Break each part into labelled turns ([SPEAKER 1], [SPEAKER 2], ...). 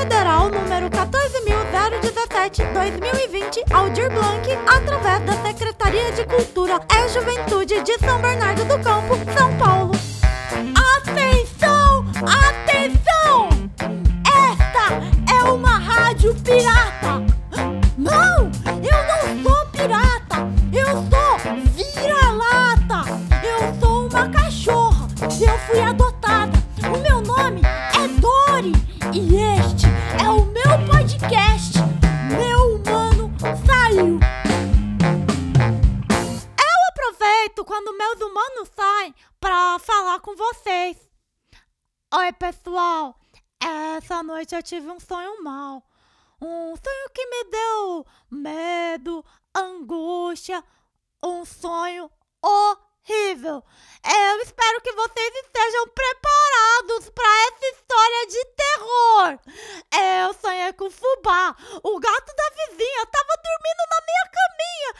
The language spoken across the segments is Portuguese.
[SPEAKER 1] Federal número 14.017-2020, Aldir Blanc, através da Secretaria de Cultura e Juventude de São Bernardo do Campo, São Paulo. Atenção! Quando meus humanos saem pra falar com vocês. Oi, pessoal! Essa noite eu tive um sonho mau. Um sonho que me deu medo, angústia, um sonho horrível. Eu espero que vocês estejam preparados para essa história de terror. Eu sonhei com fubá, o gato da vizinha, tava dormindo na minha caminha.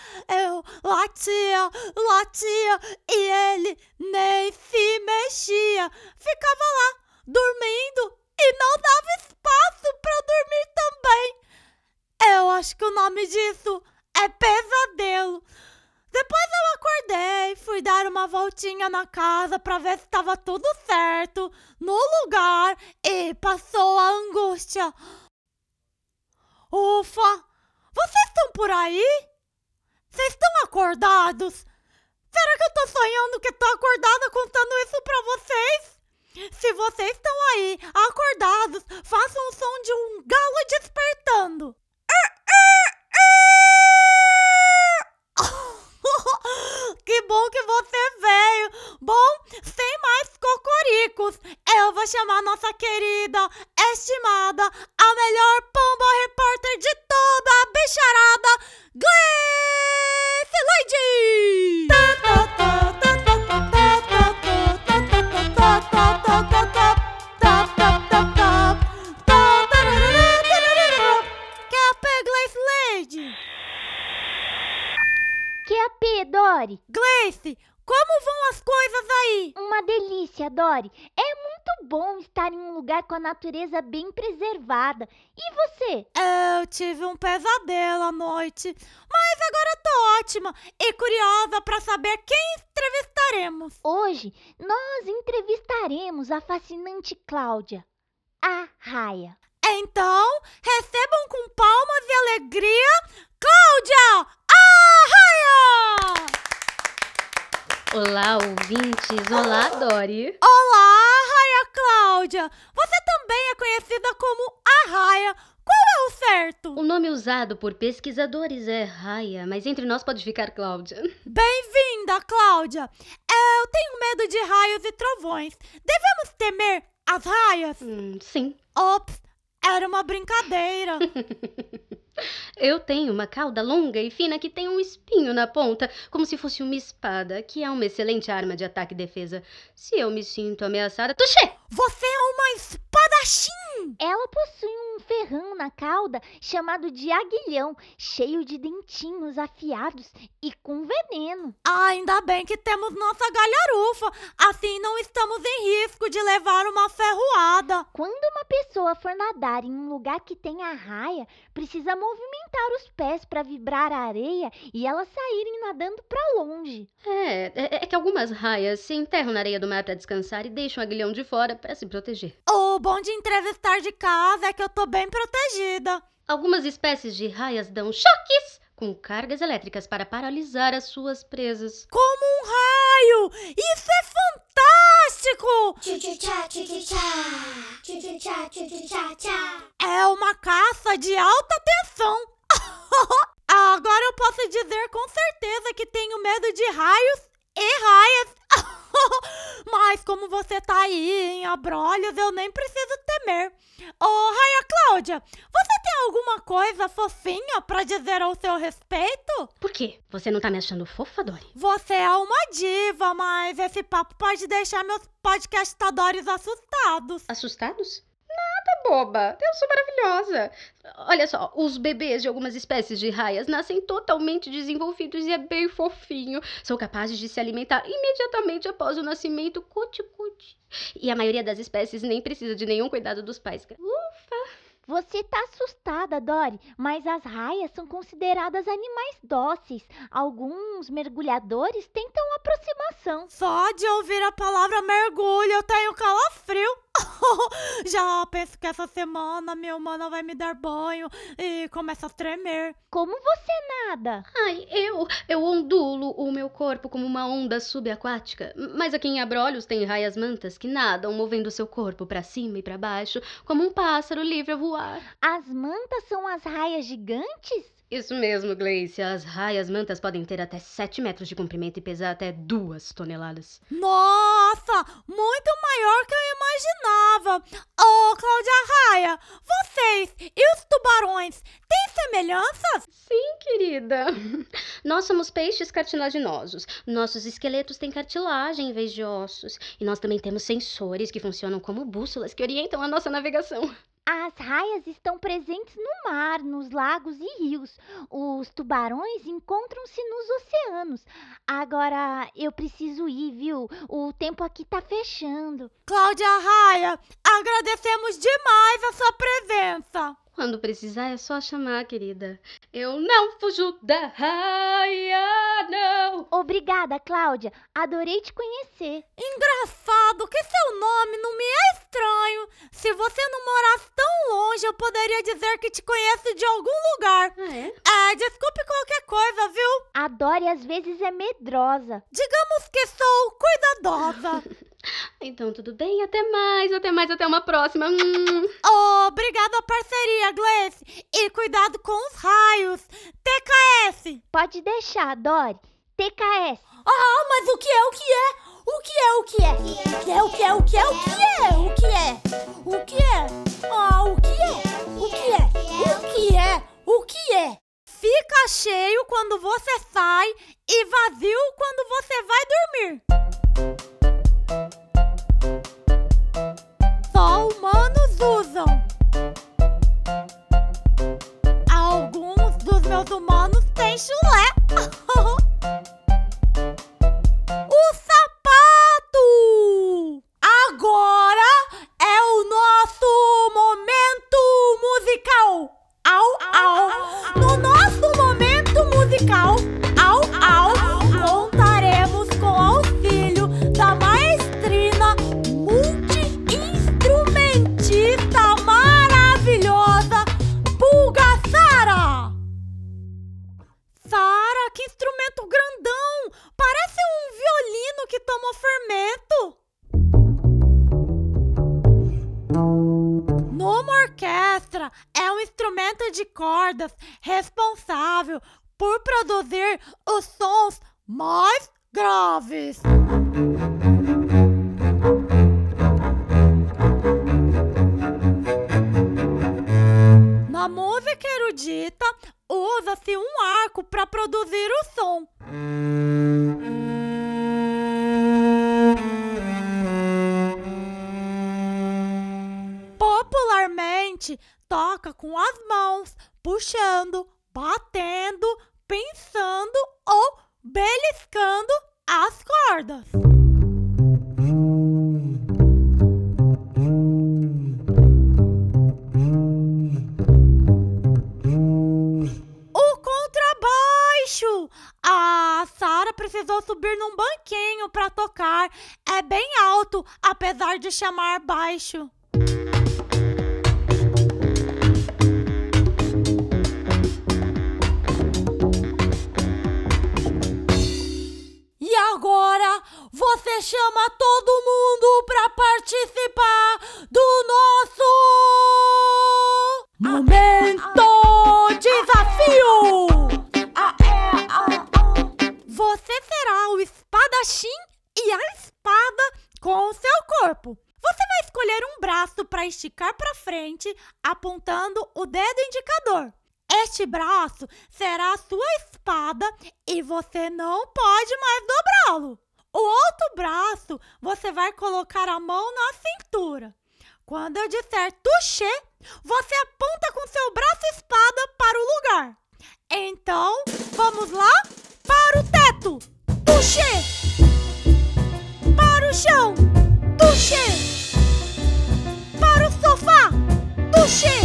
[SPEAKER 1] Eu latia, latia e ele nem se mexia. Ficava lá, dormindo e não dava espaço para dormir também. Eu acho que o nome disso é pesadelo. Fui dar uma voltinha na casa para ver se estava tudo certo no lugar e passou a angústia. Ufa! Vocês estão por aí? Vocês estão acordados? Será que eu tô sonhando que tô acordada contando isso pra vocês? Se vocês estão aí, acordados, façam o som de um galo despertando. Que bom que você veio. Bom, sem mais cocoricos, eu vou chamar nossa querida, estimada, a melhor pomba repórter de toda a bicharada, Gleice Lady! QAP Gleice Lady!
[SPEAKER 2] QAP, Dori.
[SPEAKER 1] Gleice, como vão as coisas aí?
[SPEAKER 2] Uma delícia, Dori. É muito bom estar em um lugar com a natureza bem preservada. E você?
[SPEAKER 1] Eu tive um pesadelo à noite, mas agora tô ótima e curiosa para saber quem entrevistaremos.
[SPEAKER 2] Hoje nós entrevistaremos a fascinante Cláudia, a Raia.
[SPEAKER 1] Então, recebam com palmas e alegria Cláudia Arraia!
[SPEAKER 3] Olá, ouvintes! Olá, Dori!
[SPEAKER 1] Olá, Raia Cláudia! Você também é conhecida como Arraia. Qual é o certo?
[SPEAKER 3] O nome usado por pesquisadores é Raya, mas entre nós pode ficar Cláudia.
[SPEAKER 1] Bem-vinda, Cláudia! Eu tenho medo de raios e trovões. Devemos temer as raias?
[SPEAKER 3] Hum, sim.
[SPEAKER 1] Ops, era uma brincadeira.
[SPEAKER 3] Eu tenho uma cauda longa e fina que tem um espinho na ponta, como se fosse uma espada, que é uma excelente arma de ataque e defesa. Se eu me sinto ameaçada. Tuxê!
[SPEAKER 1] Você é uma espadachim!
[SPEAKER 2] Ela possui um ferrão na cauda chamado de aguilhão, cheio de dentinhos afiados e com veneno.
[SPEAKER 1] Ainda bem que temos nossa galharufa. Assim não estamos em risco de levar uma ferroada.
[SPEAKER 2] Quando uma pessoa for nadar em um lugar que tem a raia, precisa movimentar os pés para vibrar a areia e elas saírem nadando para longe.
[SPEAKER 3] É, é, é que algumas raias se enterram na areia do mar para descansar e deixam o aguilhão de fora para se proteger.
[SPEAKER 1] O bom de entrevistar de casa é que eu tô bem protegida.
[SPEAKER 3] Algumas espécies de raias dão choques com cargas elétricas para paralisar as suas presas.
[SPEAKER 1] Como um raio! Isso é fantástico! É uma caça de alta tensão. Agora eu posso dizer com certeza que tenho medo de raios e raias. Como você tá aí em abrolhos, eu nem preciso temer. Ô, Raia Cláudia, você tem alguma coisa fofinha pra dizer ao seu respeito?
[SPEAKER 3] Por quê? Você não tá me achando fofa, Dori?
[SPEAKER 1] Você é uma diva, mas esse papo pode deixar meus podcastadores assustados.
[SPEAKER 3] Assustados? Nada, boba. Eu sou maravilhosa. Olha só, os bebês de algumas espécies de raias nascem totalmente desenvolvidos e é bem fofinho. São capazes de se alimentar imediatamente após o nascimento, cuti-cuti. E a maioria das espécies nem precisa de nenhum cuidado dos pais. Ufa!
[SPEAKER 2] Você tá assustada, Dory, mas as raias são consideradas animais dóceis. Alguns mergulhadores tentam aproximação.
[SPEAKER 1] Só de ouvir a palavra mergulho eu tenho calafrio. Já penso que essa semana minha humana vai me dar banho e começa a tremer.
[SPEAKER 2] Como você nada?
[SPEAKER 3] Ai, eu, eu ondulo o meu corpo como uma onda subaquática. Mas aqui em Abrolhos tem raias mantas que nadam movendo seu corpo para cima e para baixo, como um pássaro livre a voar.
[SPEAKER 2] As mantas são as raias gigantes?
[SPEAKER 3] Isso mesmo, Gleice. As raias mantas podem ter até 7 metros de comprimento e pesar até 2 toneladas.
[SPEAKER 1] Nossa, muito maior que eu imaginava. Ô, Cláudia Raia, vocês e os tubarões têm semelhanças?
[SPEAKER 3] Sim, querida. Nós somos peixes cartilaginosos. Nossos esqueletos têm cartilagem em vez de ossos. E nós também temos sensores que funcionam como bússolas que orientam a nossa navegação.
[SPEAKER 2] As raias estão presentes no mar, nos lagos e rios. Os tubarões encontram-se nos oceanos. Agora eu preciso ir, viu? O tempo aqui tá fechando.
[SPEAKER 1] Cláudia Raia, agradecemos demais a sua presença.
[SPEAKER 3] Quando precisar é só chamar, querida. Eu não fujo da raia, não.
[SPEAKER 2] Obrigada, Cláudia. Adorei te conhecer.
[SPEAKER 1] Engraçado que seu nome não me é estranho. Se você não morasse tão longe, eu poderia dizer que te conheço de algum lugar.
[SPEAKER 3] Ah, é?
[SPEAKER 1] É, desculpe qualquer coisa, viu?
[SPEAKER 2] A Dory às vezes é medrosa.
[SPEAKER 1] Digamos que sou cuidadosa.
[SPEAKER 3] Então tudo bem, até mais, até mais, até uma próxima. Hum.
[SPEAKER 1] Obrigado a parceria, Gleice. E cuidado com os raios. TKS.
[SPEAKER 2] Pode deixar, Dory. TKS.
[SPEAKER 1] Ah, mas o que é o que é? O que é o que é? O que é o que é o que é o que é? O que é? O que é? Ah, o que é? O que é? O que é? O que é? Fica cheio quando você sai e vazio quando você vai dormir. Tomou fermento. Numa orquestra, é um instrumento de cordas responsável por produzir os sons mais graves. Na música erudita, usa-se um arco para produzir o som. Popularmente, toca com as mãos, puxando, batendo, pensando ou beliscando as cordas. O contrabaixo! A Sara precisou subir num banquinho para tocar. É bem alto, apesar de chamar baixo. Você chama todo mundo para participar do nosso momento desafio. Você será o espadachim e a espada com o seu corpo. Você vai escolher um braço para esticar para frente, apontando o dedo indicador. Este braço será a sua espada e você não pode mais dobrá-lo. O outro braço você vai colocar a mão na cintura. Quando eu disser touché, você aponta com seu braço espada para o lugar. Então, vamos lá? Para o teto, touché. Para o chão, touché. Para o sofá, touché.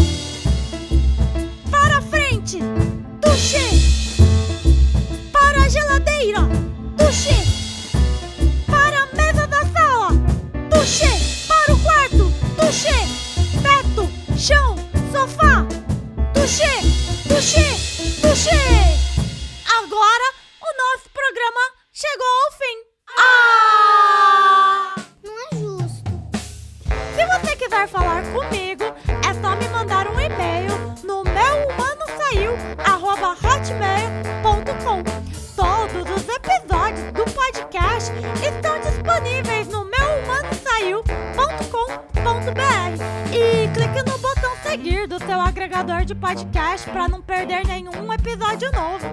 [SPEAKER 1] Seguir do seu agregador de podcast para não perder nenhum episódio novo.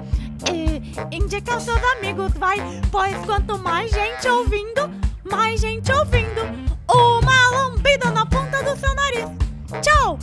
[SPEAKER 1] E indica aos seus amigos, vai, pois quanto mais gente ouvindo, mais gente ouvindo. Uma lambida na ponta do seu nariz. Tchau!